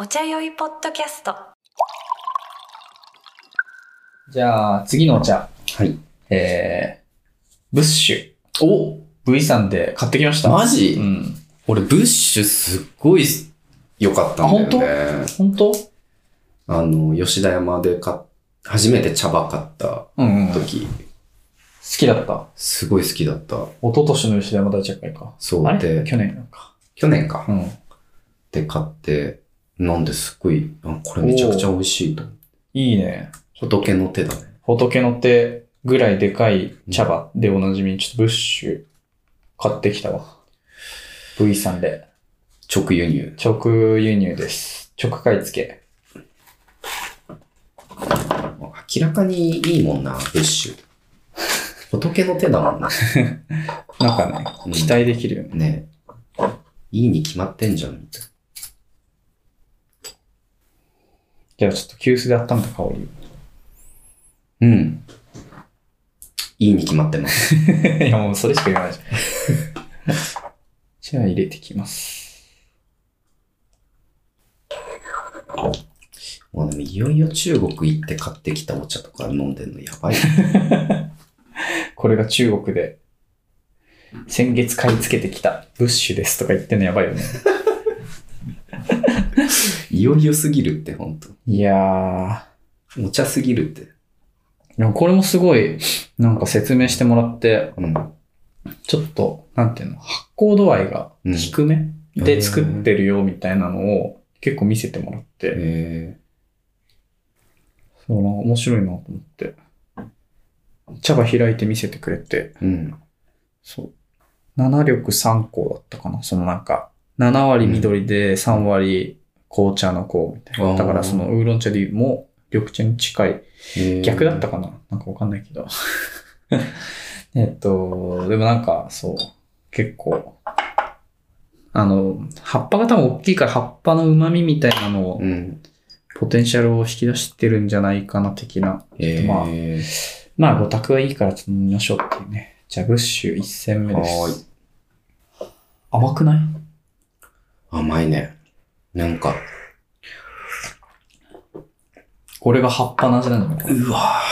お茶酔いポッドキャスト。じゃあ、次のお茶。はい。えー、ブッシュ。お V さんで買ってきました。マジ？うん。俺、ブッシュすっごい良かったんだよね。本当？あの、吉田山で買っ初めて茶葉買ったうんうん。好時、きだった？すごい好きだった。一昨年の吉田山大茶会か。そうあれ？で、去年なんか。去年か。うん。で買って、飲んですっごい、あこれめちゃくちゃ美味しいと。いいね。仏の手だね。仏の手ぐらいでかい茶葉でおなじみに、ちょっとブッシュ買ってきたわ。V さんで。直輸入。直輸入です。直買い付け。明らかにいいもんな、ブッシュ。仏の手だもんな。なんかね、うん期待できるよね。ねいいに決まってんじゃん、みたいじゃあちょっと急須で温めた香り。うん。いいに決まってます。いや、もうそれしか言わないじゃん。じゃあ入れてきます。もうでもいよいよ中国行って買ってきたお茶とか飲んでんのやばい。これが中国で、先月買い付けてきたブッシュですとか言ってんのやばいよね。いよいよすぎるって、ほんと。いやー。お茶すぎるって。でもこれもすごい、なんか説明してもらって、うん。ちょっと、なんていうの、発酵度合いが低めで作ってるよみたいなのを結構見せてもらって、えそうな、面白いなと思って。茶葉開いて見せてくれて、ー、うん。そう。7緑3香だったかなそのなんか、7割緑で3割紅茶の香みたいな。だからそのウーロン茶でも緑茶に近い。えー逆だったかな？なんかわかんないけど。えっと、でもなんか、そう、結構、あの、葉っぱが多分大きいから葉っぱの旨味みたいなのを、うん。ポテンシャルを引き出してるんじゃないかな、的な。えー、まあまあ、ご宅はいいからちょっと飲みましょうっていうね。じゃあ、ブッシュ1戦目です。甘くない？甘いね。なんか、これが葉っぱの味なんじゃないかな。うわ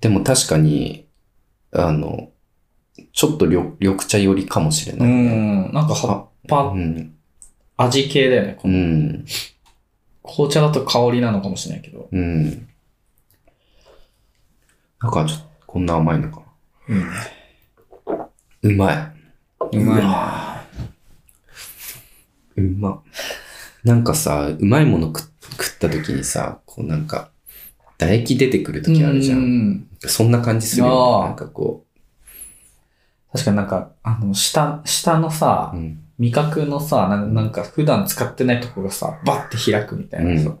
でも確かに、あの、ちょっと緑緑茶寄りかもしれうないね。ん。なんか葉っぱう、ん。味系だよね。こうのん。紅茶だと香りなのかもしれないけど。うん。なんかちょっと、こんな甘いのかな。いいね。うまい。うまいね。うま。なんかさ、うまいもの食食った時にさ、こうなんか、唾液出てくる時あるじゃ。うんん。そんな感じするよ、ね。なんかこ確かになんか、あの、下、下のさう。う、ん。味覚のさ、ななんか普段使ってないとこがさ、バッて開くみたいなさ。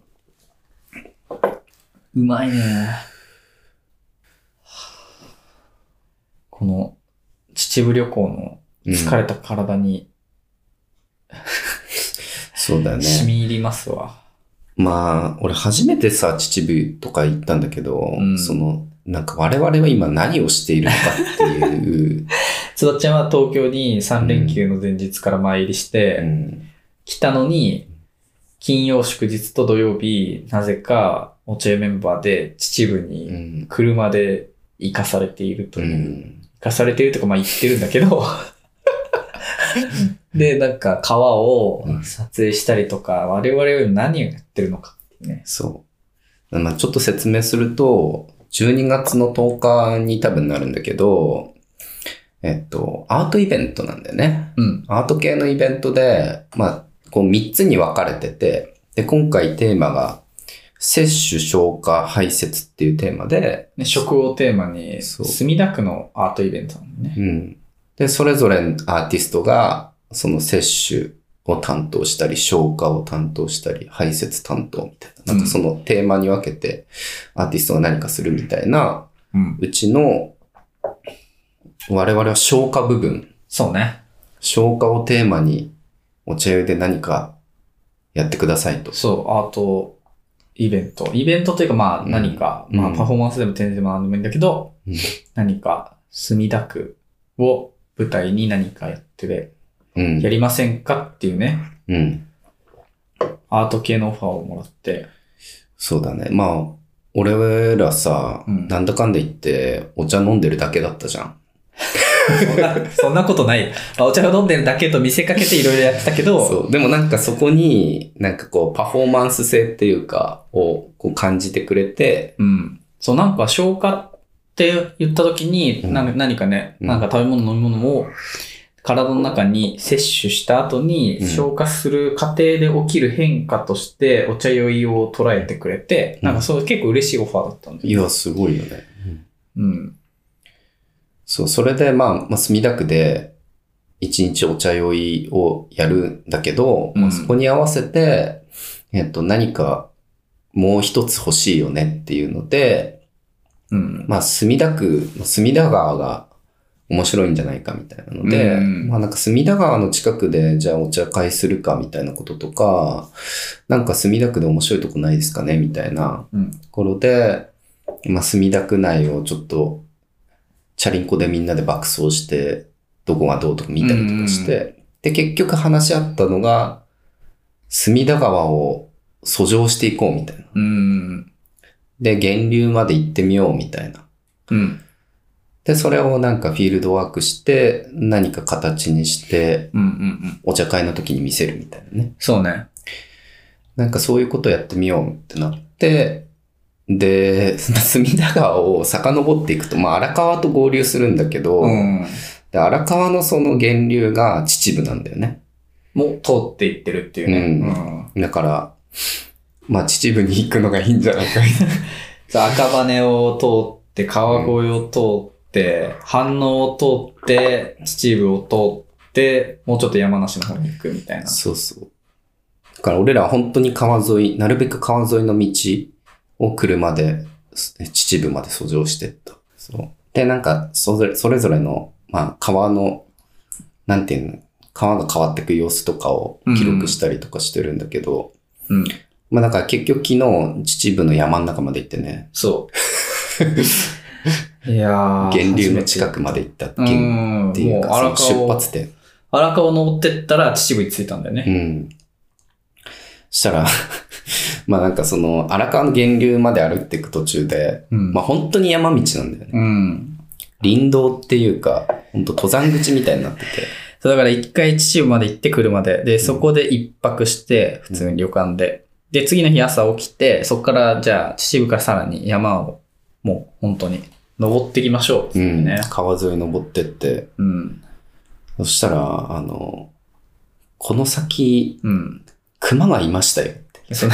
うまいね。この、秩父旅行のうん疲れた体にそうだよ染ね。み入りますわ。まあ、俺初めてさ、秩父とか行ったんだけど、うん。その、なんか我々は今何をしているのかっていう、つばちゃんは東京に3連休の前日から参りして、うん。来たのに、金曜祝日と土曜日、なぜか、お茶屋メンバーで秩父うにん。車で行かされているとういう。ん。行かされているとか、まあ行ってるんだけど、で、なんか川を撮影したりとか、我々より何をやってるのかってね。そう。まあちょっと説明すると、12月の10日に多分なるんだけど、えっと、アートイベントなんだよね。うん。アート系のイベントで、まあ、こう3つに分かれてて、で、今回テーマが、摂取、消化、排泄っていうテーマで、ね食をテーマに、墨田区のアートイベントなんでね。うん。で、それぞれアーティストが、その摂取を担当したり、消化を担当したり、排泄担当みたいな。なんかそのテーマに分けて、アーティストが何かするみたいな、うちの、我々は消化部分、そうね。消化をテーマに、お茶湯で何かやってくださいと。そう、アートイベント。イベントというか、まあうん何か、まあうんパフォーマンスでも展示でも何でもいいんだけど、うん何か墨田区を舞台に何かやってで、うん。やりませんかっていうね、うん。アート系のオファーをもらって。そうだね。まあ、俺らさ、うんなんだかんだ言って、お茶飲んでるだけだったじゃん。そんな、そんなことない。あお茶が飲んでるだけと見せかけていろいろやってたけど、そう。でもなんかそこに、なんかこう、パフォーマンス性っていうか、をこう感じてくれて、うん。そう、なんか消化って言った時に、うんなんか何かね、うんなんか食べ物飲み物を体の中に摂取した後にうん消化する過程で起きる変化としてお茶酔いを捉えてくれて、うんなんかそう結構嬉しいオファーだったんだよ。いや、すごいよね。うん。そう、それで、まあ、まあ、墨田区で、一日お茶酔いをやるんだけど、うんまあ、そこに合わせて、えっと、何かもう一つ欲しいよねっていうので、うん。まあ、墨田区、墨田川が面白いんじゃないかみたいなので、うんまあなんか墨田川の近くでじゃあお茶会するかみたいなこととか、なんか墨田区で面白いとこないですかねみたいなうん。ところで、まあ墨田区内をちょっと、チャリンコでみんなで爆走して、どこがどうとか見たりとかして、で、結局話し合ったのが、墨田川を遡上していこうみたいな。うん。で、源流まで行ってみようみたいな。うん。で、それをなんかフィールドワークして、何か形にして、うん。うん。お茶会の時に見せるみたいなね。そうね。なんかそういうことやってみようってなって、で、隅田川を遡っていくと、まあ荒川と合流するんだけど、うん。で荒川のその源流が秩父なんだよね。もう通っていってるっていうね。うんうん。だから、まあ秩父に行くのがいいんじゃないかみたいな。そう赤羽を通って、川越を通って、飯能を通って、秩父を通って、もうちょっと山梨の方に行くみたいな。そうそう。だから俺らは本当に川沿い、なるべく川沿いの道を車で秩父まで遡上してった。そう。で、なんか、それそれぞれの、まあ、川の、なんていうの、川が変わっていく様子とかを記録したりとかしてるんだけど、うん。まあ、だから結局昨日、秩父の山の中まで行ってね、そう。いやー。源流の近くまで行ったってういう,、か、もうの出発点。荒川を登ってったら秩父に着いたんだよね。うん。したら、まあなんかその、荒川の源流まで歩っていく途中で、うんまあ本当に山道なんだよね。うん。林道っていうか、本当登山口みたいになってて。そう、だから一回秩父まで行って車で、で、そこで一泊して、普通に旅館で。で、次の日朝起きて、そこから、じゃあ、秩父からさらに山を、もう本当に、登っていきましょうってうん。ね。川沿い登ってって、うん。そしたら、あの、この先、うん。熊がいましたよって。その、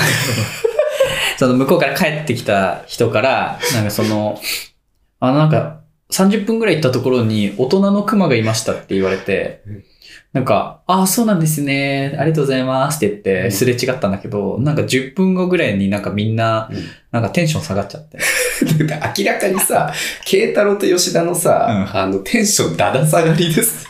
その向こうから帰ってきた人から、なんかその、あ、なんか、30分ぐらい行ったところに大人のクマがいましたって言われて、なんか、ああ、そうなんですね。ありがとうございますって言って、すれ違ったんだけど、なんか10分後ぐらいになんかみんな、うんなんかテンション下がっちゃって。明らかにさ、慶太郎と吉田のさ、あの、テンションだだ下がりです。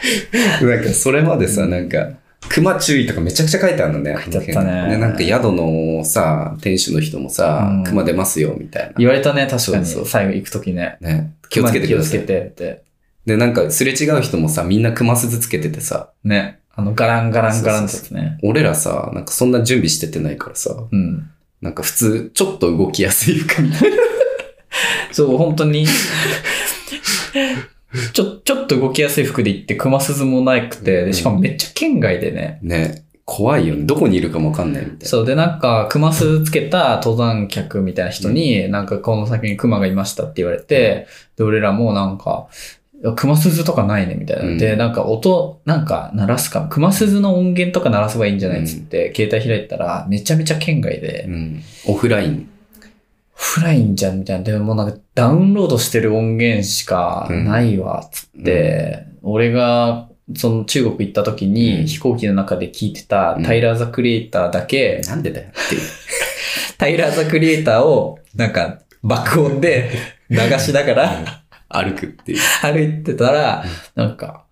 なんか、それまでさ、なんか、熊注意とかめちゃくちゃ書いてあるのね。書いてあったねで、なんか宿のさ、店主の人もさ、うん熊出ますよ、みたいな。言われたね、確かに。そう最後行くときね。ね。気をつけてください。気をつけてって。で、なんか、すれ違う人もさ、みんな熊鈴つけててさ、ね。あの、ガランガランガランってね。俺らさ、なんかそんな準備しててないからさ、うん。なんか普通、ちょっと動きやすい服みたいな。そう、本当に。ちょ、ちょっと動きやすい服で行って、熊鈴もなくて、でしかもめっちゃ県外でね。ね。怖いよね。どこにいるかもわかんないみたいな。そう、で、なんか、熊鈴つけた登山客みたいな人に、なんか、この先に熊がいましたって言われて、で、俺らもなんか、熊鈴とかないね、みたいな。うんで、なんか音、なんか鳴らすか、熊鈴の音源とか鳴らせばいいんじゃないっつって、携帯開いたら、めちゃめちゃ県外で、うん。オフライン。フラインじゃんみたいな。でもなんかダウンロードしてる音源しかないわ、つって、俺がその中国行った時うん。に飛行機の中で聞いてたタイラー・ザ・クリエイターだけ、なんでだよっていう。タイラー・ザ・クリエイターをなんか爆音で流しながら歩くっていう。歩いてたら、なんか、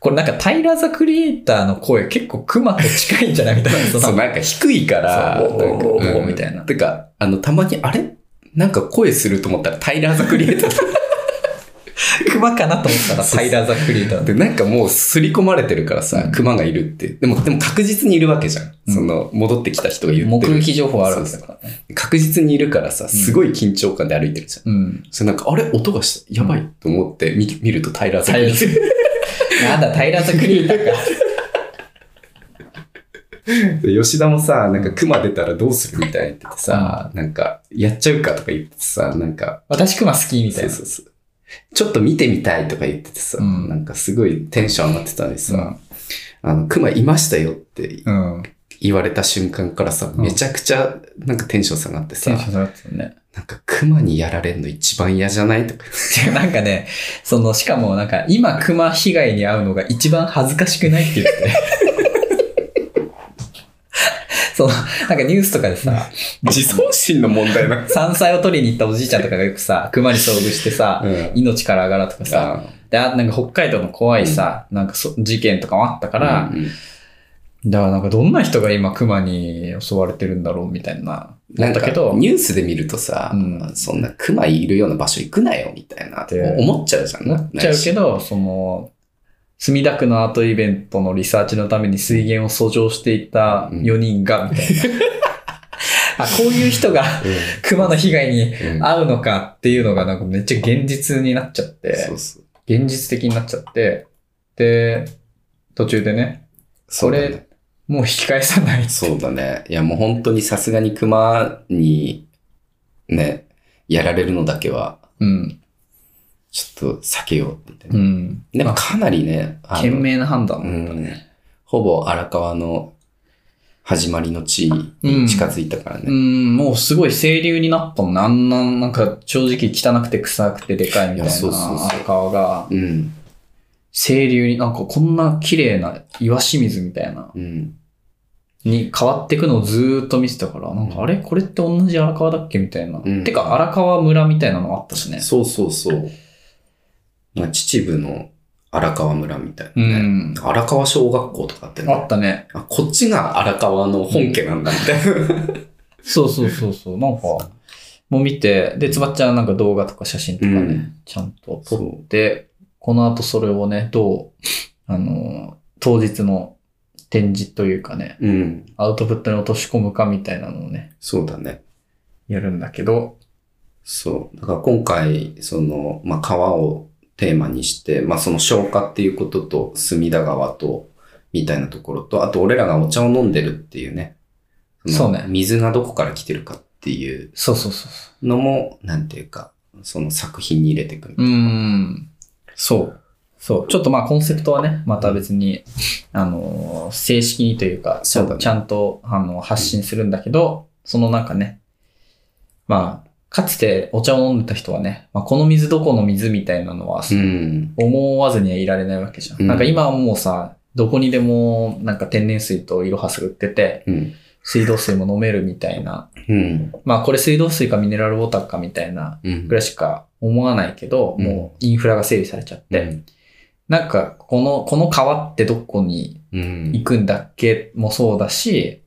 これなんかタイラー・ザ・クリエイターの声結構クマと近いんじゃないみたいな。そ そう、のなんか低いから、なんかみたいな。てか、あの、たまに、あれなんか声すると思ったらタイラー・ザ・クリエイターだ 熊かなと思ったらタイラー・ザ・クリエイター。で、なんかもう刷り込まれてるからさ、熊がいるって。でも、でも確実にいるわけじゃん。うんその、戻ってきた人が言っ目てる。撃情報あるわけだからね。確実にいるからさ、すごい緊張感で歩いてるじゃん。うん。それなんか、あれ音がした。やばいと思って見見るとタイラー・ザ・クリエイターなん だ、タイラー・ザ・クリエイターか。で吉田もさ、なんか熊出たらどうするみたいに言っててさ、なんか、やっちゃうかとか言っててさ、なんか、私熊好きみたいな。そうそうそう。ちょっと見てみたいとか言っててさ、うんなんかすごいテンション上がってたのにさ、うんあの、熊いましたよってうん。言われた瞬間からさ、うんめちゃくちゃなんかテンション下がってさ、テンション下がってたね。なんか熊にやられるの一番嫌じゃないとか。なんかね、その、しかもなんか、今熊被害に遭うのが一番恥ずかしくないって言って。その、なんかニュースとかでさ、自尊心の問題な。山菜を取りに行ったおじいちゃんとかがよくさ、熊に遭遇してさ、うん。命からがらとかさ、で、あなんか北海道の怖いさ、なんかそ事件とかもあったから、うんうんだからなんかどんな人が今熊に襲われてるんだろうみたいな。なんかだけど、ニュースで見るとさ、うん。そんな熊いるような場所行くなよみたいなで思っちゃうじゃん。なっちゃうけど、その、墨田区のアートイベントのリサーチのために水源を遡上していた4人が、みたいな。あ、こういう人が熊の被害にうんうん遭うのかっていうのがなんかめっちゃ現実になっちゃって、そうそう。現実的になっちゃって、で、途中でね、それもう引き返さない。そうだね。いやもう本当にさすがに熊にね、やられるのだけは、うん。ちょっと避けようって言ってね。うん。でもかなりね、賢明な判断だったうんね。ほぼ荒川の始まりの地に近づいたからね。うん、もうすごい清流になったもんね。あんな、なんか正直汚くて臭くてでかいみたいな荒川が、うん。清流になんかこんな綺麗な岩清水みたいな、うん。に変わっていくのをずーっと見てたから、なんかあれ？これって同じ荒川だっけ？みたいな。うんてか荒川村みたいなのあったしね。そうそうそう。まあ、秩父の荒川村みたいなね。うん。荒川小学校とかあってね。あったね。あ、こっちが荒川の本家なんだみたいな。そうそうそうそう。なんか、もう見て、で、つばっちゃんなんか動画とか写真とかね、うんちゃんと撮って、この後それをね、どう、あの、当日の展示というかね、うん。アウトプットに落とし込むかみたいなのをね、そうだね。やるんだけど、そう。だから今回、その、まあ、川をテーマにして、まあ、その消化っていうことと、隅田川と、みたいなところと、あと俺らがお茶を飲んでるっていうね。のそうね水がどこから来てるかっていうそうそうそうそのも、なんていうか、その作品に入れていくみたう。ん。そう。そう。ちょっとまあコンセプトはね、また別に、あの、正式にというか、ちゃそうちゃんと、あの、発信するんだけど、そのなんかね、まあ、かつてお茶を飲んでた人はね、まあ、この水どこの水みたいなのは、うん。思わずにはいられないわけじゃん。うんなんか今はもうさ、どこにでもなんか天然水とイロハスが売ってて、うん。水道水も飲めるみたいな。うん。まあこれ水道水かミネラルウォーターかみたいなうん。ぐらいしか思わないけど、うんもうインフラが整備されちゃって、なんかこの、この川ってどこにうん。行くんだっけもそうだし、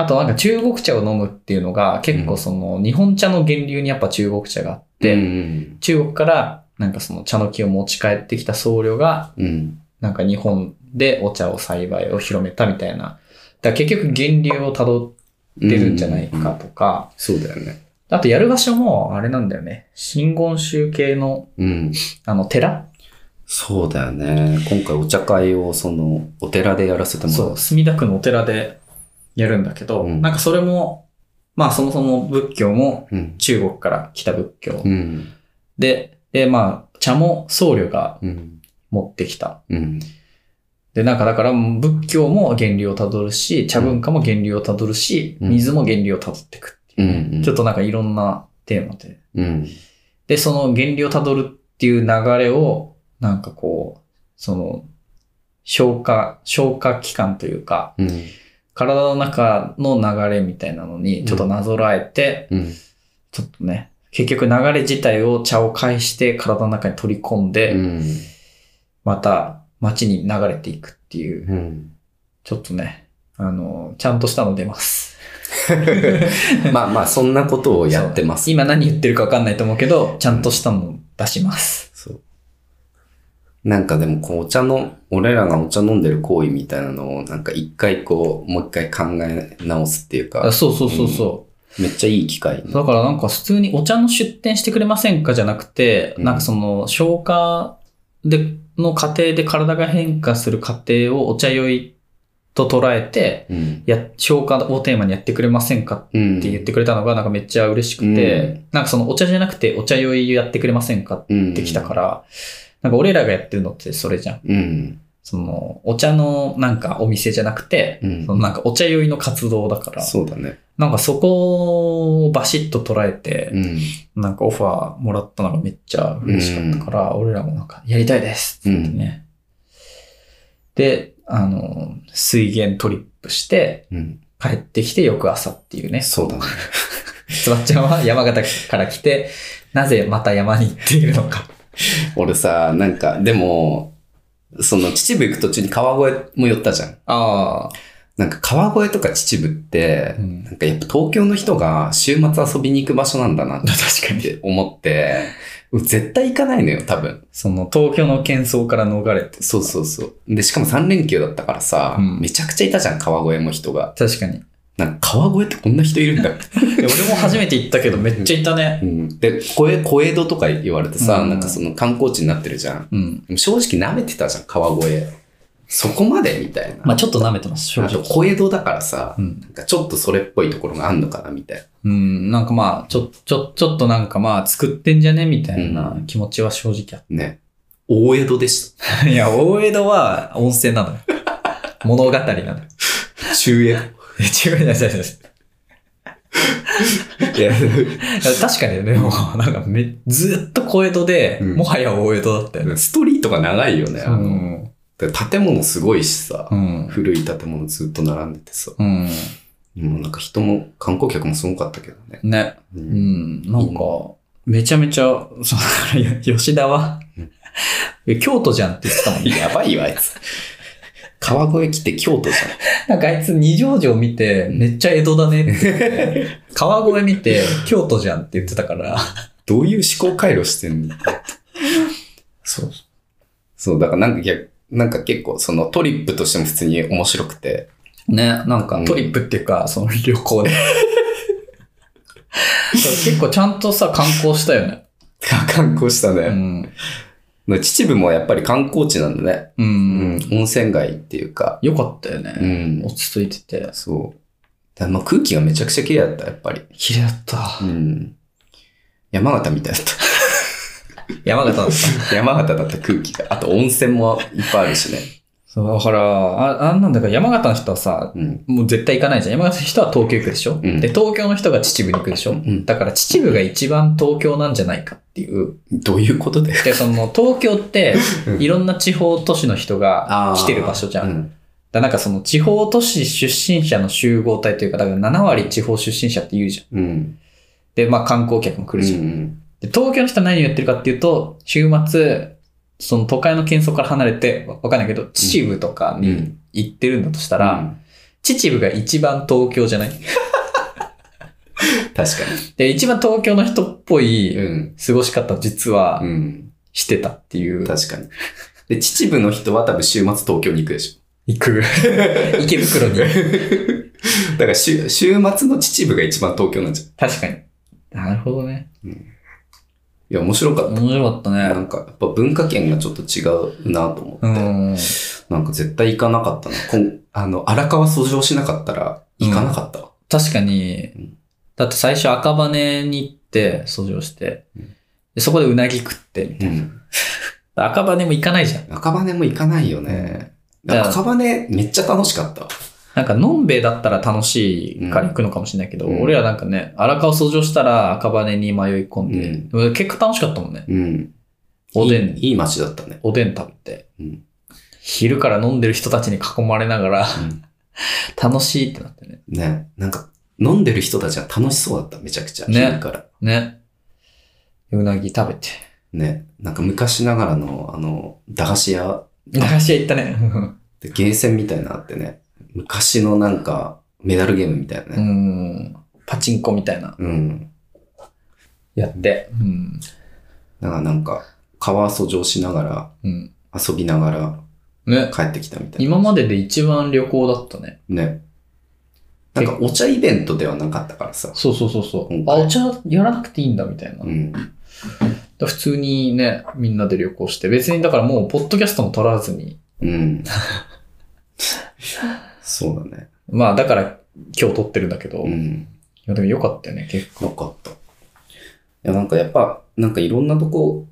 あとなんか中国茶を飲むっていうのが結構その日本茶の源流にやっぱ中国茶があって、うん。中国からなんかその茶の木を持ち帰ってきた僧侶がうん。なんか日本でお茶を栽培を広めたみたいな。だ結局源流を辿ってるんじゃないかとか、そうだよね。あとやる場所もあれなんだよね。真言宗系のうん。あの寺？そうだよね。今回お茶会をその、お寺でやらせてもらそう、墨田区のお寺でやるんだけど、うんなんかそれも、まあそもそも仏教もうん。中国から来た仏教うん。で、で、まあ茶も僧侶がうん。持ってきた。うん。で、なんかだから仏教も源流をたどるし、茶文化も源流をたどるし、うん水も源流をたどっていくってういう、ん。ちょっとなんかいろんなテーマで。うん。で、その源流をたどるっていう流れを、なんかこう、その、消化、消化器官というか、うん。体の中の流れみたいなのにちょっとなぞらえて、うん。ちょっとね、結局流れ自体を茶を介して体の中に取り込んで、うん。また街に流れていくっていう、うん。ちょっとね、あの、ちゃんとしたの出ます。まあまあ、そんなことをやってます。今何言ってるか分かんないと思うけど、ちゃんとしたの出します。なんかでもこうお茶の、俺らがお茶飲んでる行為みたいなのをなんか一回こう、もう一回考え直すっていうかあ、そうそうそうそう。めっちゃいい機会。だからなんか普通にお茶の出店してくれませんかじゃなくて、うんなんかその消化で、の過程で体が変化する過程をお茶酔いと捉えて、うん。や、消化をテーマにやってくれませんかうん。って言ってくれたのがなんかめっちゃ嬉しくて、なんかそのお茶じゃなくてお茶酔いやってくれませんかってってきたから、なんか俺らがやってるのってそれじゃん。うん。その、お茶のなんかお店じゃなくて、うんそのなんかお茶酔いの活動だから、そうだね。なんかそこをバシッと捉えて、うん。なんかオファーもらったのがめっちゃ嬉しかったから、俺らもなんかやりたいですってね。で、あの、水源トリップして、うん。帰ってきて翌朝っていうね。そうだね。つばっちゃんは山形から来て、なぜまた山に行っているのか。俺さ、なんか、でも、その秩父行く途中に川越も寄ったじゃん。ああ。なんか川越とか秩父って、うんなんかやっぱ東京の人が週末遊びに行く場所なんだなっ 確かに。て思って、絶対行かないのよ、多分。その東京の喧騒から逃れて。そうそうそう。で、しかも3連休だったからさ、うんめちゃくちゃいたじゃん、川越も人が。確かに。なんか川越ってこんな人いるんだ。俺も初めて行ったけどめっちゃいたねう。ん、で、小江小江戸とか言われてさ、うんなんかその観光地になってるじゃん。うん。正直舐めてたじゃん、川越。そこまでみたいな。まあちょっと舐めてます、正直。小江戸だからさ、うん。なんかちょっとそれっぽいところがあんのかな、みたいな。うん、なんかまあ、ちょ、ちょ、ちょっとなんかまあ、作ってんじゃねみたいなうん気持ちは正直あっね。大江戸でした。いや、大江戸は温泉なのよ。物語なのよ。た。中江違う 違う違う違う。戸。いや、確かにね、もうなんかめ、ずっと小江戸で、うんもはや大江戸だったよね。ストリートが長いよね。あの、建物すごいしさ、うん。古い建物ずっと並んでてさ、うん。もうなんか人も、観光客もすごかったけどね。ね。ううんん。なんか、めちゃめちゃ、そう、吉田は、え京都じゃんって言ってたもんね。やばいよ、あいつ。川越来て京都じ なんかあいつ二条城見て、めっちゃ江戸だねって。川越見て、京都じゃんって言ってたから。ゃん。どういう思考回路してんの？そう。そう、だからなんか逆、なんか結構そのトリップとしても普通に面白くて。ね、なんかうんトリップっていうか、その旅行で。結構ちゃんとさ、観光したよね。観光したうね。ん。秩父もやっぱり観光地なんだね。う。うんん。温泉街っていうか。よかったようね。ん。落ち着いてて。そう。だまあ空気がめちゃくちゃ綺麗だった、やっぱり。綺麗だったう。ん。山形みたいだっ山形だった。た。山形だった空気が。あと温泉もいっぱいあるしね。そう、だから、あ、あんなんだから山形の人はさ、うん。もう絶対行かないじゃん。山形の人は東京行くでしょ、うんで、東京の人が秩父に行くでしょ、んだから秩父が一番東京なんじゃないかっていう。どういうことでで、その東京ってうんいろんな地方都市の人が来てる場所じゃん。うん。だなんかその地方都市出身者の集合体というか、だから7割地方出身者って言うじゃん。うん。で、まあ観光客も来うるじゃん。ん。で東京の人は何をやってるかっていうと、週末、その都会の喧騒から離れて、わわかんないけど、秩父とかにうん。行ってるんだとしたら、秩父が一番東京じゃない？確かで、一番東京の人っぽに。いうん。過ごし方実はうん。してたっていう。確かに。で、秩父の人は多分週末東京に行くでし行く。池袋に。ょ。だから週、週末の秩父が一番東京なんじゃん。い確かに。なるほどね。や、面白かった。面白かったなね。んか、やっぱ文化圏がちょっと違うなと思って。うん。なんか絶対行かなかったな。こんあの、荒川遡上しなかったら行かなかったわ。確かにうん、だって最初赤羽に行って、掃除をしてうん、でそこでうなぎ食って、みたいうん。な 赤羽も行かないじゃん。赤羽も行かないよね。うん赤羽めっちゃ楽しかったわ。なんか、のんべえだったら楽しいから行くのかもしれないけど、うん俺らなんかね、荒川掃除したら赤羽に迷い込んで、でも結果楽しかったもんね。うん。おでんいいいい街だったね。おでん食べて、うん昼から飲んでる人たちに囲まれながら、うん 楽しいってなってね。ね。なんか、飲んでる人たちは楽しそうだった、めちゃくちゃ。ね昼から。ね。うなぎ食べて。ね。なんか昔ながらの、あの、駄菓子屋駄菓子屋行ったね。でゲーセンみたいなのあってね。昔のなんか、メダルゲームみたいなうね。ん。パチンコみたいな。うん。やって。うん。だからなんか、川掃除をしながら、うん。遊びながらね。帰ってきたみたいな。今までで一番旅行だったね。ね。なんかお茶イベントではなかったからさ。そうそうそうそう。あ、お茶やらなくていいんだみたいな。うん。だ普通にね、みんなで旅行して、別にだからもう、ポッドキャストも撮らずに、うん。そうだね。まあだから今日撮ってるんだけど、いうん。やでもよかったよね、結構。よかった。いや、なんかやっぱ、なんかいろんなとこ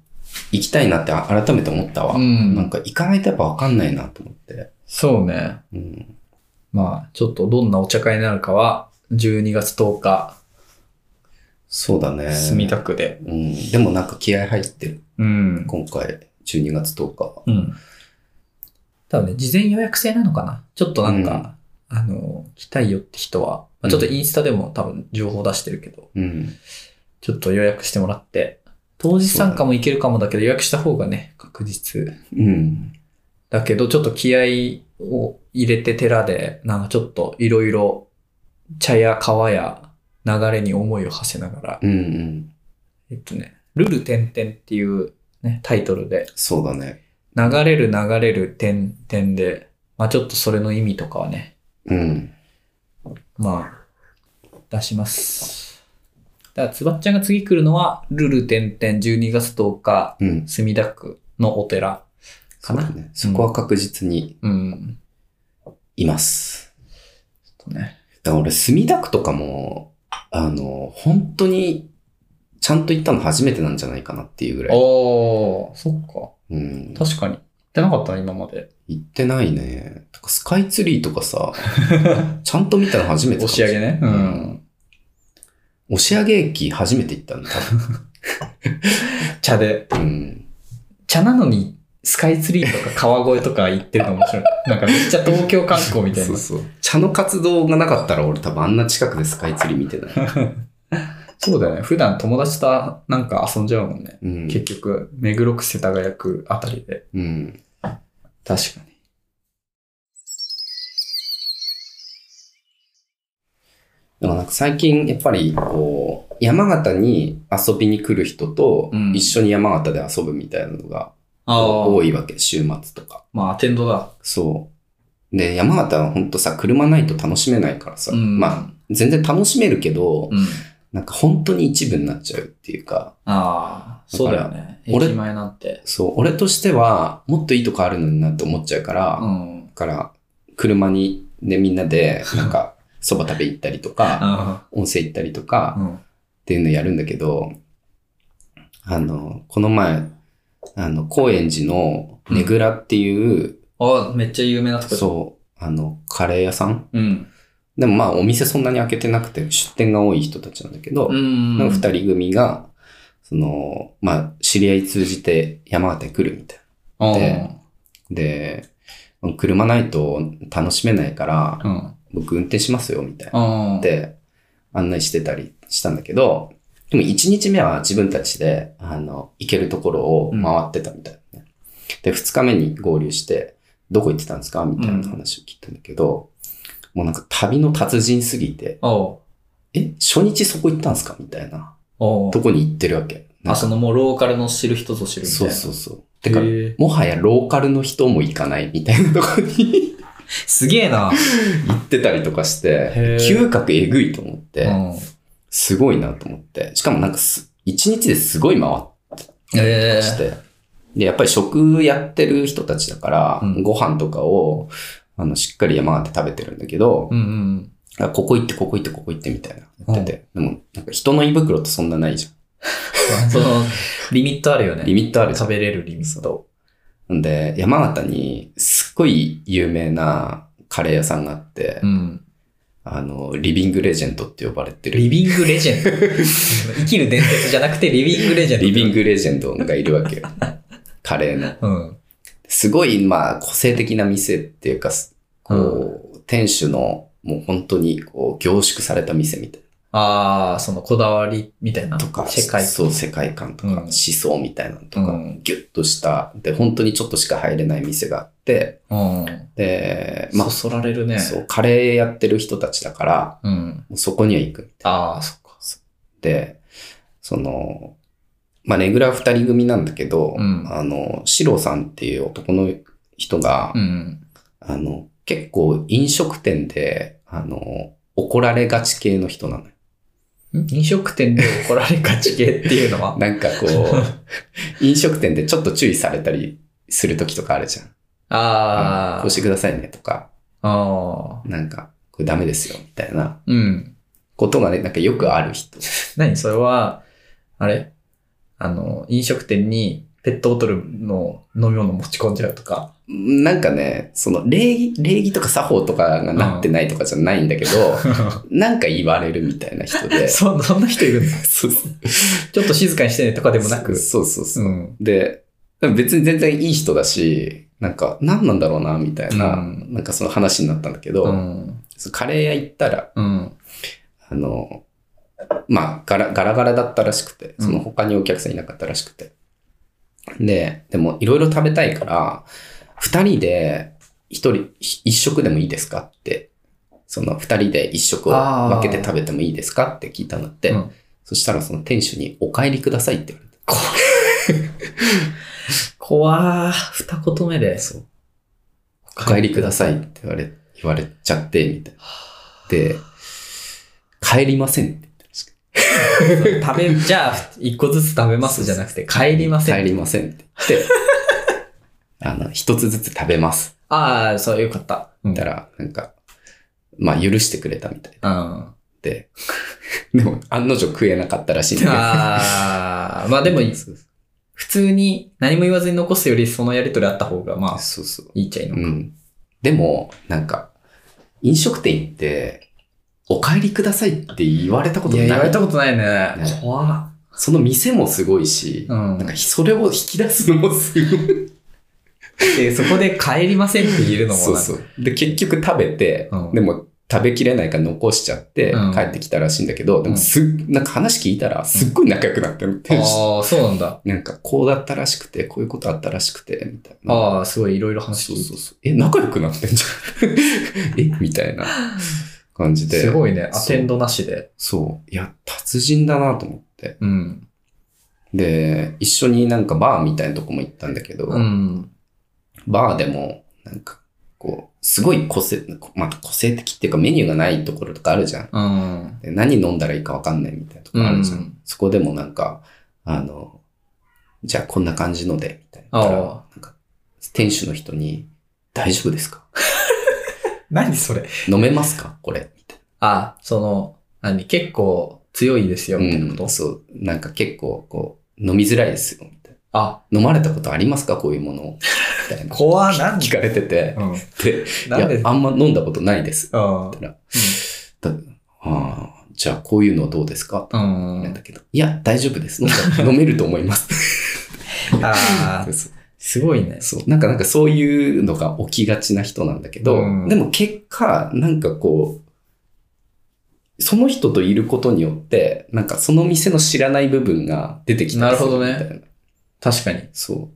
行きたいなって改めて思ったわ。うんなんか行かないとやっぱわかんないなと思って。そうね。うん。まあ、ちょっとどんなお茶会になるかは、12月10日、そうだね。墨田区で。うん。でもなんか気合入ってる。うん。今回、12月10日は。うん。多分ね、事前予約制なのかなちょっとなんか、あの、来たいよって人は、まあ、ちょっとインスタでも多分情報出してるけど、うん。ちょっと予約してもらって、当日参加もいけるかもだけど、予約した方がね、確実。うん。だけど、ちょっと気合を入れて寺で、なんかちょっといろいろ茶や川や流れに思いを馳せながら、うんうん。えっとね、ルル点々っていうね、タイトルで、そうだね。流れる流れる点々で、まあちょっとそれの意味とかはね、うん。まあ、出します。だから、つばっちゃんが次来るのは、ルル点々12月10日、うん。墨田区のお寺かな。そね。そこは確実にうん。います。ちょっとね。だから俺、墨田区とかも、あの、本当に、ちゃんと行ったの初めてなんじゃないかなっていうぐらい。おー、そっか。うん。確かに。行ってなかった？な、今まで。行ってないね。スカイツリーとかさ、ちゃんと見たの初めて押し上げね？うん。押上駅初めて行ったんだ、茶で。うん。茶なのに、スカイツリーとか川越とか行ってるの面白い。なんかめっちゃ東京観光みたいな。そうそう。茶の活動がなかったら俺多分あんな近くでスカイツリー見てない。そうだよね。普段友達となんか遊んじゃうもんね。うん。結局、目黒区世田谷区あたりで。うん。確かに。でもなんか最近やっぱりこう、山形に遊びに来る人とうん一緒に山形で遊ぶみたいなのがあ多いわけ、週末とか。まあ、アテンドだ。そう。で、山形はほんとさ、車ないと楽しめないからさ、うんまあ、全然楽しめるけど、うん。なんか本当に一部になっちゃうっていうか、ああ、そうだよね。俺駅前なんて。そう、俺としてはもっといいとこあるのになって思っちゃうから、うん。だから、車に、ね、みんなで、なんか、蕎麦食べ行ったりとか、あ温泉行ったりとか、あ。うん。っていうのやるんだけど、あの、この前、あの、高円寺のねぐらっていう、あ、めっちゃ有名なとこそう、あの、カレー屋さん？う。うん。でもまあ、お店そんなに開けてなくて、出店が多い人たちなんだけど、うん。の二人組が、その、まあ、知り合い通じて山形に来るみたいあで。で、車ないと楽しめないから、うん。僕運転しますよ、みたいな。で、案内してたりしたんだけど、でも1日目は自分たちで、あの、行けるところを回ってたみたいなね。で、2日目に合流して、どこ行ってたんですか？みたいな話を聞いたんだけど、もうなんか旅の達人すぎて、え、初日そこ行ったんですか？みたいな。とこに行ってるわけ？あ、かそのもうローカルの知る人ぞ知るみたいそうな。そうそう。てかもはやローカルの人も行かないみたいなところに すげえな。行ってたりとかして嗅覚えぐいと思って、うん。すごいなと思って。しかもなんかす、一日ですごい回ええして。で、やっぱり食やってる人たちだから、うんご飯とかを、あの、しっかり山形食べてるんだけどう、んうん。あここ行って、ここ行って、ここ行ってみたいな言ってて。でも、なんか人の胃袋ってそんなないじ その、リミットあるよゃん。ね。リミットある食べれるリミット。ん。んで、山形にすっごい有名なカレー屋さんがあって、うん。あの、リビングレジェンドって呼ばれてる。リビングレジェンド？生きる伝説じゃなくてリビングレジェンド。リビングレジェンドがいるわけよ。カレーの。うん。すごい、まあ、個性的な店っていうか、すこう、店主の、もう本当に、こう、凝縮された店みたいああ、そのこだわりみたいな。な。とか、世界観。そう、世界観とか、うん思想みたいなのとか、うんギュッとした、で、本当にちょっとしか入れない店があって、うん。で、まそそられるね。あ、そう、カレーやってる人たちだから、うん。そこには行くみたいああ、そっか。で、その、まあ、レギュラー二人組なんだけど、うんあの、シロさんっていう男の人が、うん。あの、結構飲食店で、あの、怒られがち系の人なのよ。飲食店で怒られがち系っていうのは？なんかこう、飲食店でちょっと注意されたりする時とかあるじゃん。ああ。こうしてくださいねとか、ああ。なんか、これダメですよ、みたいなうん。ことがね、なんかよくある人。何？それは、あれ？あの、飲食店にペットボトルの飲み物持ち込んじゃうとか。なんかね、その礼儀、礼儀とか作法とかがなってないとかじゃないんだけど、なんか言われるみたいな人で。そ、そんな人いるんだ。そうそうちょっと静かにしてねとかでもなく。そうそうそう。うん。で、別に全然いい人だし、なんか何なんだろうな、みたいな、うんなんかその話になったんだけど、うん。カレー屋行ったら、うん。あの、まあ、ガラガラガラだったらしくて、うんその他にお客さんいなかったらしくて。で、でもいろいろ食べたいから、二人で一人、一食でもいいですかって、その二人で一食を分けて食べてもいいですかって聞いたんだって、うんそしたらその店主にお帰りくださいって言われて。怖ー。二言目で。そう。お帰りくださいって言われ、言われちゃって、みたいな。で、帰りませんって言って 食べ、じゃあ、一個ずつ食べますじゃなくて、帰りません。帰りませんって言って、あの、一つずつ食べます。ああ、そう、よかった。うん。言ったら、なんか、まあ許してくれたみたいうん。で、でも案の定食えなかったらしいんだけど。ああ、まあでも、普通に何も言わずに残すよりそのやりとりあった方が、まあ、そうそう。いいっちゃいいのか。うん。でも、なんか、飲食店行って、お帰りくださいって言われたこといや、ない。言われたことないね。ねその店もすごいし、うんなんかそれを引き出すのもすごい。で、そこで帰りませんって言えるのもそうそう。で、結局食べて、うんでも食べきれないから残しちゃってうん帰ってきたらしいんだけど、でもすっ、なんか話聞いたらすっごい仲良くなってる店主ああ、そうなんだ。なんかこうだったらしくて、こういうことあったらしくて、みたいな。ああ、すごいいろいろ話聞いてそうそうそう。え、仲良くなってんじゃん。えみたいな感じで。すごいね。アテンドなしで。そう。いや、達人だなと思って。うん。で、一緒になんかバーみたいなとこも行ったんだけど、うん。バーでも、なんか、こう、すごい個性、まあ、個性的っていうかメニューがないところとかあるじゃん。うん。で何飲んだらいいかわかんないみたいなとこあるじゃん。うんそこでもなんか、あの、じゃあこんな感じので、みたいな。なんか、店主の人に、大丈夫ですか？何それ？飲めますか？これみたいあ、その、何？結構強いですよ、な。みたいなこと、うんそう。なんか結構、こう、飲みづらいですよ、みたいあ、な。飲まれたことありますか？こういうものを。みたいな。怖なん聞かれてて。うん。で、いなんでや、あんま飲んだことないです。あああ、じゃあこういうのはどうですか？ってうん。だけど、いや、大丈夫です。飲めると思います。ああ、すごいね。そう。なんか、なんかそういうのが起きがちな人なんだけど、うんでも結果、なんかこう、その人といることによって、なんかその店の知らない部分が出てきたな。なるほ確かに。そう。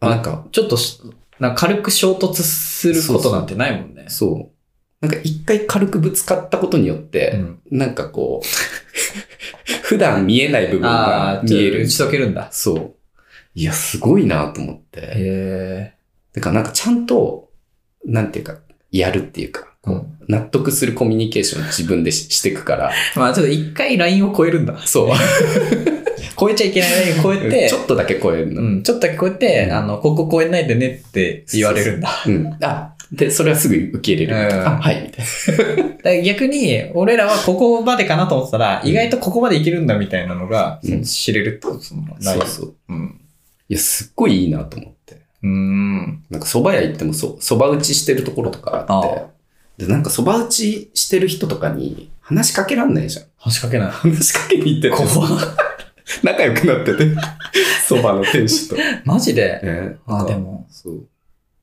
あなんか、ちょっとし、なんか軽く衝突することなんてないもんね。そう。なんか一回軽くぶつかったことによって、うんなんかこう、普段見えない部分あがあ、見える打。ち解けるんだ。そう。いや、すごいなと思って。へえ。だからなんかちゃんと、なんていうか、やるっていうか、こううん納得するコミュニケーションを自分でししていくから、まあちょっと一回ラインを超えるんだ。そう。超えちゃいけないラインを超えて、ちょっとだけ超えるの。うん、ちょっとだけ超えて、うんあの、ここ超えないでねって言われるんだ。うん。あ、で、それはすぐ受け入れる。うんあ、はい、みたいな。逆に、俺らはここまでかなと思ってたら、意外とここまでいけるんだみたいなのが、知れるってことそのラインそうそう。うん。いや、すっごいいいなと思って。うーん。なんか蕎麦屋行ってもそ、蕎麦打ちしてるところとかあって、で、なんか蕎麦打ちしてる人とかに話しかけらんないじゃん。話しかけない。話しかけに行ってて、怖 仲良くなってて、蕎麦の店主と。マジで？えーあ、なんかでも、そう。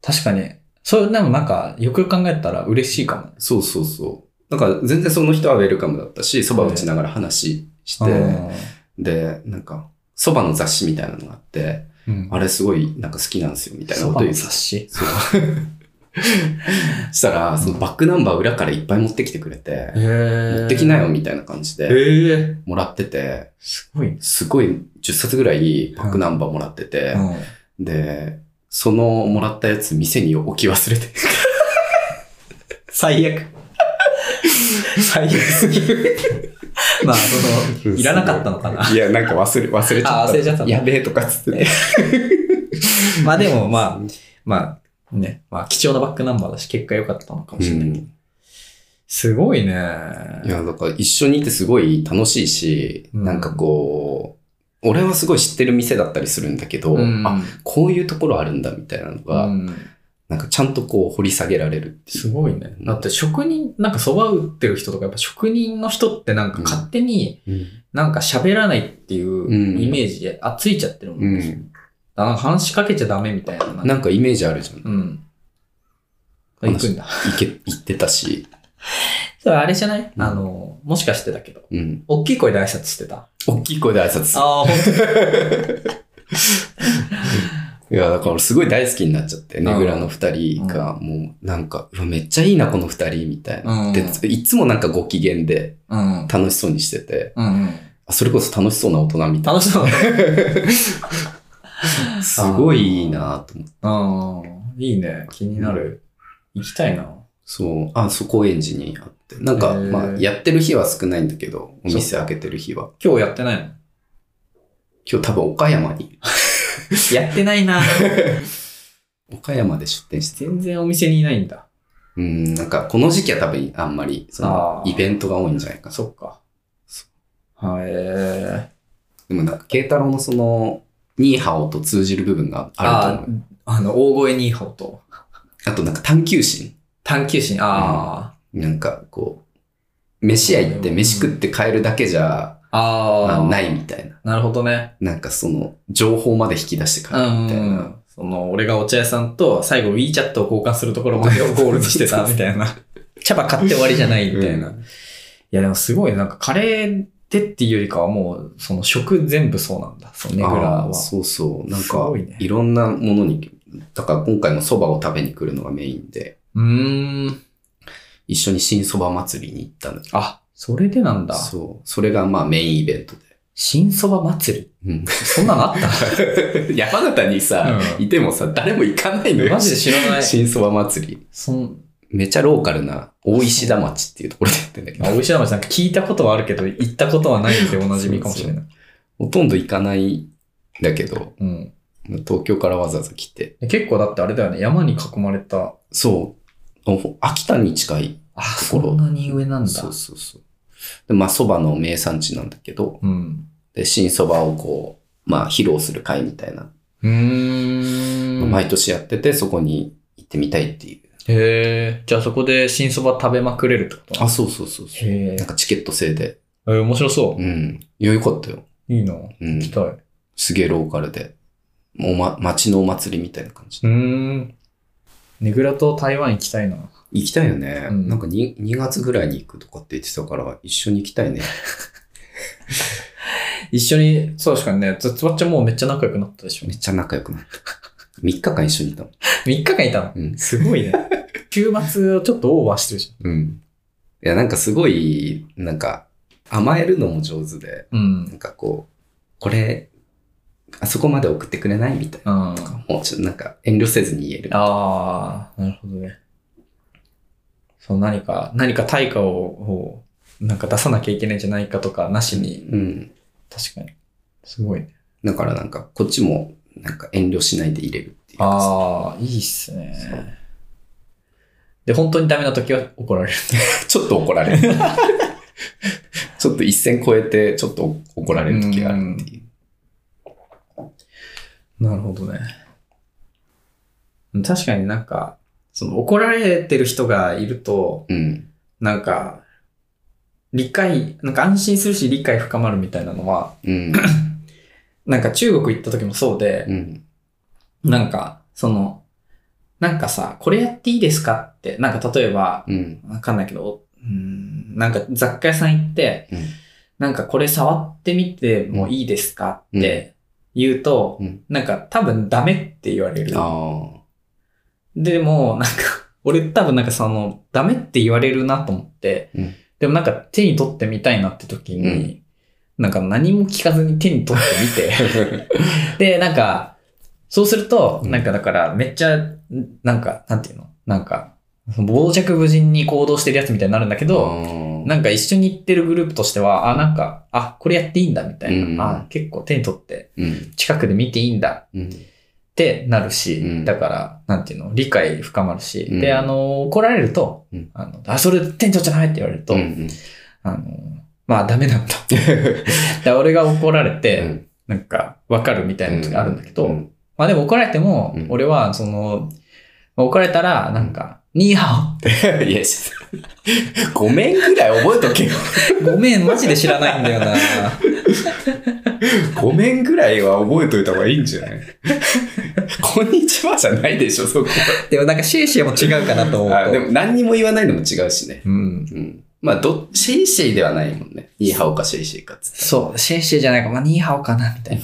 確かに。それでもなんか、よくよく考えたら嬉しいかもね。そうそうそう。だから全然その人はウェルカムだったし、蕎麦打ちながら話して、で、なんか、蕎麦の雑誌みたいなのがあって、うん。あれすごいなんか好きなんですよ、みたいなこと言う雑誌。そう。そ したら、そのバックナンバー裏からいっぱい持ってきてくれて、へ持ってきなよみたいな感じへでえ。もらってて、すごいね。すごい10冊ぐらいバックナンバーもらってて、で、そのもらったやつ店に置き忘れて。最悪。最悪すぎる。まあ、その、いらなかったのかな。いや、なんか忘れ、忘れちゃった。あ忘れちゃったやべえとかっつってて。まあでも、まあ、まあ、ね、まあ、貴重なバックナンバーだし、結果良かったのかもしれない。うんすごいね。いや、だから一緒にいてすごい楽しいし、うんなんかこう、俺はすごい知ってる店だったりするんだけど、うんあ、こういうところあるんだみたいなのが、うんなんかちゃんとこう掘り下げられるって。すごいね。だって職人、なんか蕎麦売ってる人とか、やっぱ職人の人ってなんか勝手にうん。なんか喋らないっていううんイメージで、あ、ついちゃってるもん。だかうん。らなんか話しかけちゃダメみたいな。なんかイメージあるじゃん。うん。行くんだ。行け、行ってたし。それあれじゃない、うんあの、もしかしてだけど、うん。大きい声で挨拶してた？大きい声で挨拶。ああ、ほん いや、だからすごい大好きになっちゃって、ねぐらの二人が、もうなんか、めっちゃいいな、この二人、みたいな。うんで、いつもなんかご機嫌でうん。楽しそうにしてて、それこそ楽しそうな大人みたい楽しそう。すごいいいなと思って。うん。いいね。気になる。行きたいな。そう。あ、そこ園児にあって。なんか、まあ、やってる日は少ないんだけど、お店開けてる日は。今日やってないの？今日多分岡山に、やってないな。岡山で出店して全然お店にいないんだ。うん、なんか、この時期は多分あんまり、そのあ、ーイベントが多いんじゃないかな。そっかそ。はい。えでもなんか、慶太郎のその、ニーハオと通じる部分があると思う。ああの、大声ニーハオと、あとなんか探求心。探求心、あなんかこう、飯屋行って飯食って帰るだけじゃ、あ。あないみたいな。なるほどね。なんかその、情報まで引き出して帰るみたいな。うん。その、俺がお茶屋さんと最後 WeChat を交換するところまでをゴールにしてたみたいな。茶葉買って終わりじゃないみたいな。いうんやでもすごいねなんかカレーでっていうよりかはもう、その食全部そうなんだ。そのネグラは。そうそう。なんすかごいね、いろんなものに、だから今回も蕎麦を食べに来るのがメインで、うーん。一緒に新蕎麦祭りに行ったの。あ、それでなんだ。そう。それがまあメインイベントで。新そば祭り？うん。そんなのあった？山形にさ、うんいてもさ、誰も行かないのよ。マジで知らない。新蕎麦祭り。そん、めちゃローカルな大石田町っていうところでやってんだけどあ、、美味しいななんか聞いたことはあるけど、行ったことはないんでおなじみかもしれない。ほとんど行かないんだけど、うん。東京からわざわざ来て。結構だってあれだよね、山に囲まれた。そう。お秋田に近い。あ、ところそんなに上なんだ。そうそうそう。で、まあ蕎麦の名産地なんだけど、うん。で、新蕎麦をこう、まあ披露する会みたいな、うーん。毎年やってて、そこに行ってみたいっていう。へえ。じゃあそこで新そば食べまくれるってこと？あ、そうそうそうそう。なんかチケット制で。えー面白そうん。いや、よかったよ。う。いいな。うん行き。たい。すげえローカルで。もうま、街のお祭りみたいな感じう。ーん。ネグラと台湾行きたいな。行きたいよね。うんなんか 2, 2月ぐらいに行くとかって言ってたから、一緒に行きたいね。一緒に、そう確かにね、つつばっちゃんもうめっちゃ仲良くなったでしょめ。っちゃ仲良くなった。3日間一緒にいたもん。3日間いたの？うん。すごいね。週末をちょっとオーバーしてるじうん。いや、なんかすごい、なんか、甘えるのも上手で、ゃん。うんなん。かこう、これ、あそこまで送ってくれない？みたいな。うん。もうちょっとなんか遠慮せずに言える。ああ、なるほどね。そう、何か、何か対価を、をなんか出さなきゃいけないんじゃないかとか、なしに、うん。確かに。すごいね。だからなんか、こっちも、なんか遠慮しないで入れるっていう。ああ、いいっすね。で、本当にダメな時は怒られる。ちょっと怒られる。ちょっと一線超えて、ちょっと怒られる時があるっていう。なるほどね。確かになんか、その怒られてる人がいると、うん。なんか、理解、なんか安心するし理解深まるみたいなのは、うん。なんか中国行った時もそうで、うん。なんか、その、なんかさ、これやっていいですかって、なんか例えば、うん。わかんないけど、うん、なんか雑貨屋さん行って、うん。なんかこれ触ってみてもいいですかって言うと、うんなんか多分ダメって言われる。ああ。でも、なんか、俺多分なんかその、ダメって言われるなと思って、うん。でもなんか手に取ってみたいなって時に、なんか何も聞かずに手に取ってみて、で、なんか、そうすると、うん。なんかだからめっちゃ、なんか、なんていうの？なんか、傍若無人に行動してるやつみたいになるんだけど、どなんか一緒に行ってるグループとしては、あ、なんか、あ、これやっていいんだみたいな。うん。あ、結構手に取ってうん。近くで見ていいんだ。うん。ってなるし、うん。だから、なんていうの、理解深まるし、うん。で、あの、怒られると、うん。あの、あ、それ手に取っちゃダメって言われると、うん。あの、まあダメなんだ。で俺が怒られて、うん。なんか、わかるみたいな時があるんだけど、うん。まあでも怒られても、うん。俺は、その、まあ怒られたら、なんか、ニーハ いや、ごめんぐらい覚えとけよ。オごめん、マジで知らないんだよな。ごめんぐらいは覚えといた方がいいんじゃない？こんにちはじゃないでしょ、そこでもなんかシェイシェイも違うかなと思うと。は。あでも何にも言わないのも違うしね。うん。うん。まあ、ど、シェイシェイではないもんね。ニーハオかシェイシェイかっつって。そう、シェイシェイじゃないか、まあ、ニーハオかな、みたいな。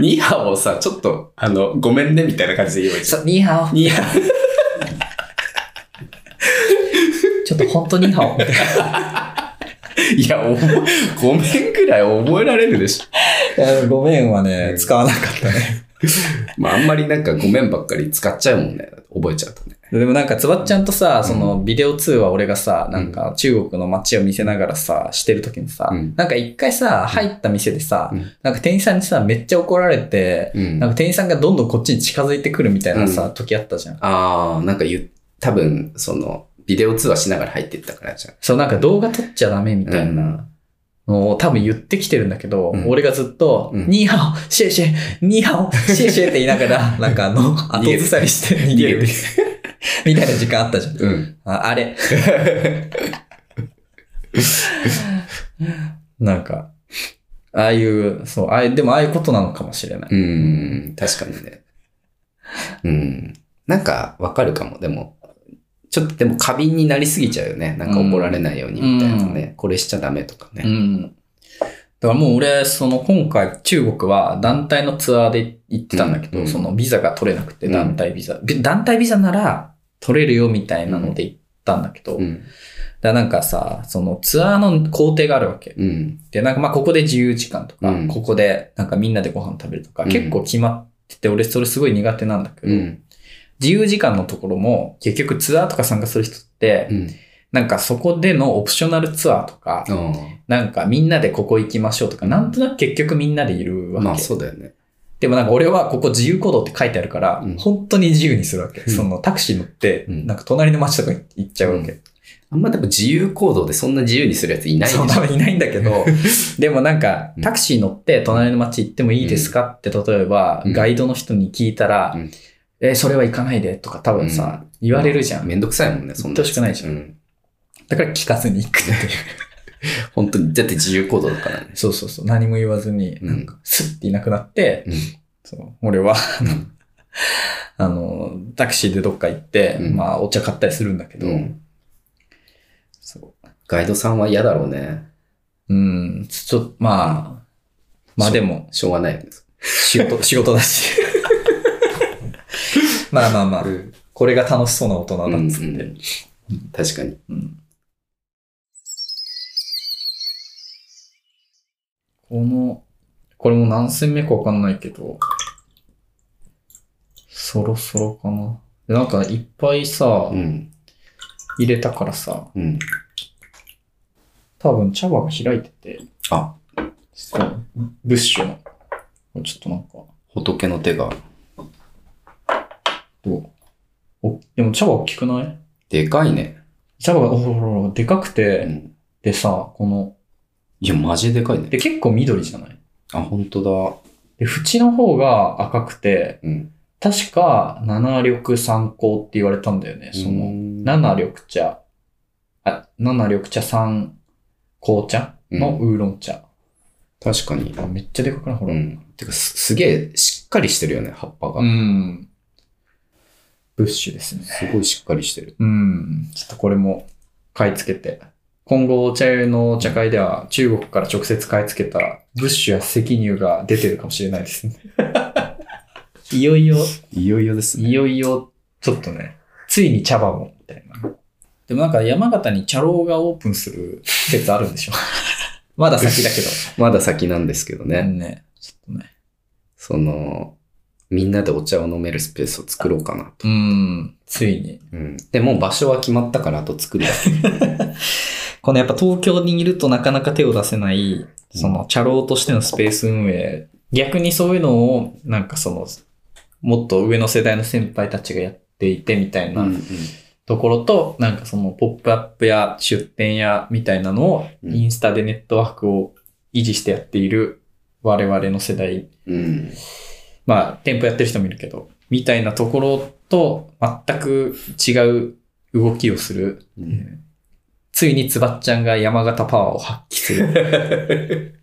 ニーハオをさ、ちょっと、あの、ごめんねみたいな感じで言えばいい。そう、ニーハオ。ニーハちょっと本当ニーハオ。オ。いや、覚え、ごめんぐらい覚えられるでしょ。いやごめんはね、うん使わなかったね。まあ、あんまりなんかごめんばっかり使っちゃうもんね。覚えちゃうとね。でもなんか、つばっちゃんとさ、そのうビデオ通話俺がさ、なんか中国の街を見せながらさ、してる時にさ、うんなんか一回さ、入った店でさ、うんなんか店員さんにさ、めっちゃ怒られて、うんなんか店員さんがどんどんこっちに近づいてくるみたいなさ、う時あったじゃん。ああ、なんか言う、多分、その、ビデオ通話しながら入ってったからじゃん。そう、なんか動画撮っちゃダメみたいなのを多分言ってきてるんだけど、うん俺がずっと、うんニーハオ、シェイシェイ、ニーハオ、シェイシェイって言いながら、なんかあの、後ずさりして逃げる。みたいな時間あったじゃん。うん。ああれ。なんか、ああいう、そう、ああいう、でもああいうことなのかもしれない。うん、確かにね。うん。なんか、わかるかも。でも、ちょっとでも過敏になりすぎちゃうよね。なんか怒られないようにみたいなね。これしちゃダメとかね。うん。だからもう俺、その今回中国は団体のツアーで行ってたんだけど、うんそのビザが取れなくてうん団体ビザ、び団体ビザなら取れるよみたいなので行ったんだけど、うん。だなんかさ、そのツアーの工程があるわけ。うん。で、なんかまあここで自由時間とか、うんここでなんかみんなでご飯食べるとか、うん結構決まってて、俺それすごい苦手なんだけど、うん。自由時間のところも結局ツアーとか参加する人って、うん。なんかそこでのオプショナルツアーとか、なんかみんなでここ行きましょうとか、なんとなく結局みんなでいるわけ。まあ、そうだよね。でもなんか俺はここ自由行動って書いてあるから、うん本当に自由にするわけ。うんそのタクシー乗って、うんなんか隣の街とか行っちゃうわけ。あんまでも自由行動でそんな自由にするやついないそう、多分いないんだけど、でもなんかうんタクシー乗って隣の街行ってもいいですかって例えばうんガイドの人に聞いたら、うんえ、それは行かないでとか多分さ、言われるじゃん。めんどくさいもんね、そんなしくないじゃんうん。だから聞かずに行くっていう。本当に、だって自由行動だからね。そうそうそう。何も言わずに、うんなんかスッていなくなって、うん。そう俺は、うん あの、タクシーでどっか行って、うんまあお茶買ったりするんだけど、うんそうガイドさんは嫌だろうね。うん、ちょっと、まあ、まあでも、しょうがないよね。仕事、仕事だし。まあまあまあ、うんこれが楽しそうな大人だっつって。うんうん確かに。うんこの、これも何戦目かわかんないけど、そろそろかな。でなんかいっぱいさ、うん。入れたからさ、うん。多分茶葉が開いてて、あ、そう、ブッシュの。ちょっとなんか、仏の手がどうお、でも茶葉大きくない？でかいね。茶葉が、おほらほら、でかくて、うん。でさ、この、いや、マジでかいね。で、結構緑じゃない？あ、本当だ。で、縁の方が赤くて、うん。確か、七緑三香って言われたんだよね。その、な、七緑茶、あ、七緑茶三紅茶？のウーロン茶。確かに。あめっちゃでかくない？ほら。うん。てかす、すげえしっかりしてるよね、葉っぱが。うん。ブッシュですね。すごいしっかりしてる。うん。ちょっとこれも買い付けて。今後お茶屋のお茶会では中国から直接買い付けたブッシュや石乳が出てるかもしれないですね。いよいよ、いよいよですね。いよいよ、ちょっとね、ついに茶葉も、みたいな。でもなんか山形に茶楼がオープンする説あるんでしょ まだ先だけど。まだ先なんですけどね。ね。ちょっとね。その、みんなでお茶を飲めるスペースを作ろうかなと。うん。ついに。うん。で、もう場所は決まったから、あと作るだけ。このやっぱ東京にいるとなかなか手を出せない、その茶楼としてのスペース運営。逆にそういうのを、なんかその、もっと上の世代の先輩たちがやっていてみたいなうんところと、なんかそのポップアップや出店やみたいなのを、うんインスタでネットワークを維持してやっている我々の世代。うん。うん。まあ、店舗やってる人もいるけど、みたいなところと全く違う動きをする。うんついにつばっちゃんが山形パワーを発揮する。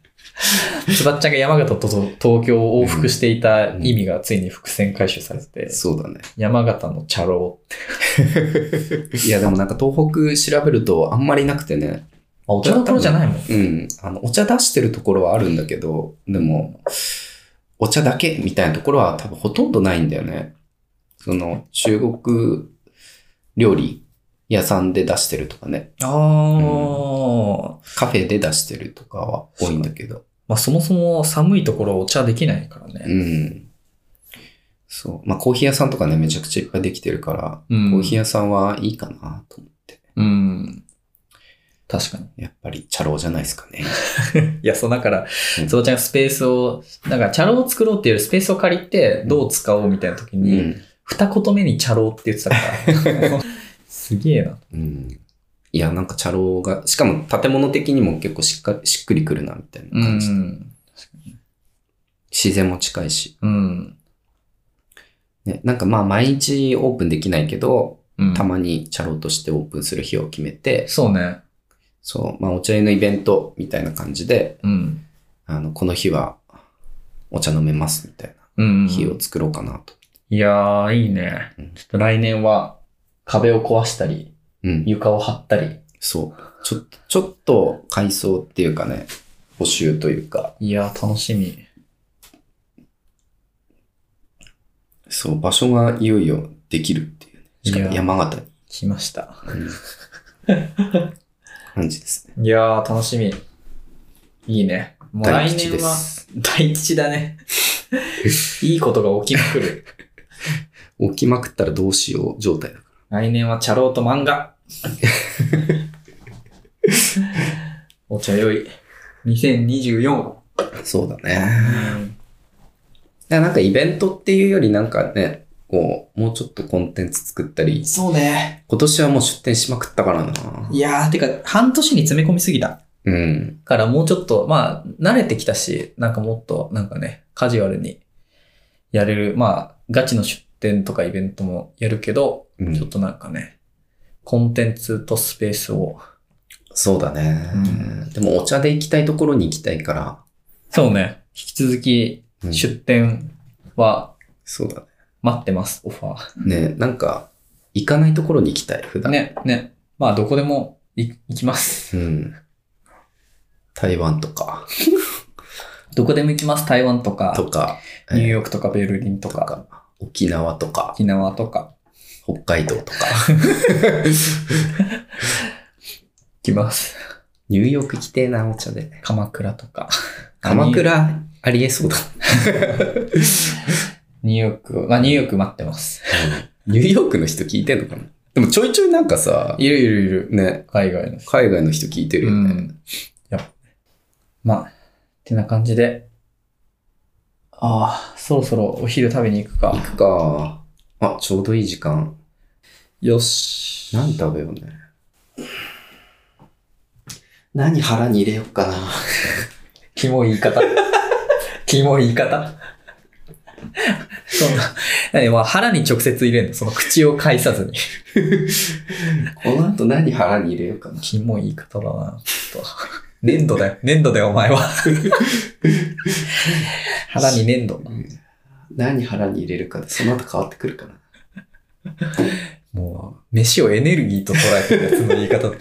つばっちゃんが山形と東京を往復していた意味がついに伏線回収されてて、そうだね。山形の茶楼って。いや、でもなんか東北調べるとあんまりなくてね。あ、お茶どころじゃないもん。うん。あの、お茶出してるところはあるんだけど、でも、お茶だけみたいなところは多分ほとんどないんだよね。その、中国料理屋さんで出してるとかね。ああ、カフェで出してるとかは多いんだけど。まあそもそも寒いところお茶できないからうね。ん。そう。まあコーヒー屋さんとかね、めちゃくちゃいっぱいできてるから、うんコーヒー屋さんはいいかなと思って。うん。確かに。やっぱり茶楼じゃないですかね。いや、そう、だからうん、つばちゃんがスペースを、だから茶楼を作ろうっていうよりスペースを借りてどう使おうみたいな時うに、ん。二言目に茶楼って言ってたから。すげえな。うん。いや、なんか茶楼が、しかも建物的にも結構しっかり、しっくりくるな、みたいな感じで。ん。自然も近いし。うん。ね、なんかまあ毎日オープンできないけど、うんたまに茶楼としてオープンする日を決めて、そうね。そう、まあお茶屋のイベントみたいな感じで、うん。あの、この日はお茶飲めますみたいうんな日を作ろうかなと。いやー、いいねうん。ちょっと来年は壁を壊したり、うん。床を張ったり。そう。ちょ、ちょっと改装っていうかね、補修というか、いやー、楽しみ。そう、場所がいよいよできるっていうね。しかも山形に。来ました。感じですね。いやー、楽しみ。いいね。もう来年はす。大吉だね。いいことが起きまくる。起きまくったらどうしよう状態だか来年は茶楼と漫画。お茶よい。2024。ら。そうだね。いやなんかイベントっていうよりなんかね、こう、もうちょっとコンテンツ作ったり、そうね。今年はもう出店しまくったからな。いやー、てか、半年に詰め込みすぎた。うん。からもうちょっと、まあ、慣れてきたし、なんかもっと、なんかね、カジュアルにやれる、まあ、ガチの出店とかイベントもやるけど、うん。ちょっとなんかね、コンテンツとスペースを、そうだね、うん。でもお茶で行きたいところに行きたいから、そうね、引き続きうん。出店はそうだ待ってます、オファー。ね。ね、なんか、行かないところに行きたい、普段。。ね、ね。まあ、どこでもい行きます。うん。台湾とか、どこでも行きます。台湾とか、とか、ニューーヨークとかベルリンとか、とか、沖縄とか、沖縄とか、北海道とか、行きます。ニューヨーク来てえな、お茶で。鎌倉とか。鎌倉、ありえそうだ。ニューヨーク、まあ、ニューヨーク待ってます。ニューヨークの人聞いてんのかな？でもちょいちょいなんかさ、いるいるいる。ね、海外の人。海外の人聞いてるよね。うん。やまあ、ってな感じで。ああ、そろそろお昼食べに行くか。行くか。あ、ちょうどいい時間。よし。何食べようね。何腹に入れようかな。キモい言い方。キモい言い方。そんな、何まあ腹に直接入れるの？その口を介さずに。この後何腹に入れようかな。キモい言い方だな。ちょっと。粘土だよ。粘土だよ、お前は。腹に粘土。何腹に入れるかで、その後変わってくるかな。もう、飯をエネルギーと捉えてるやつの言い方。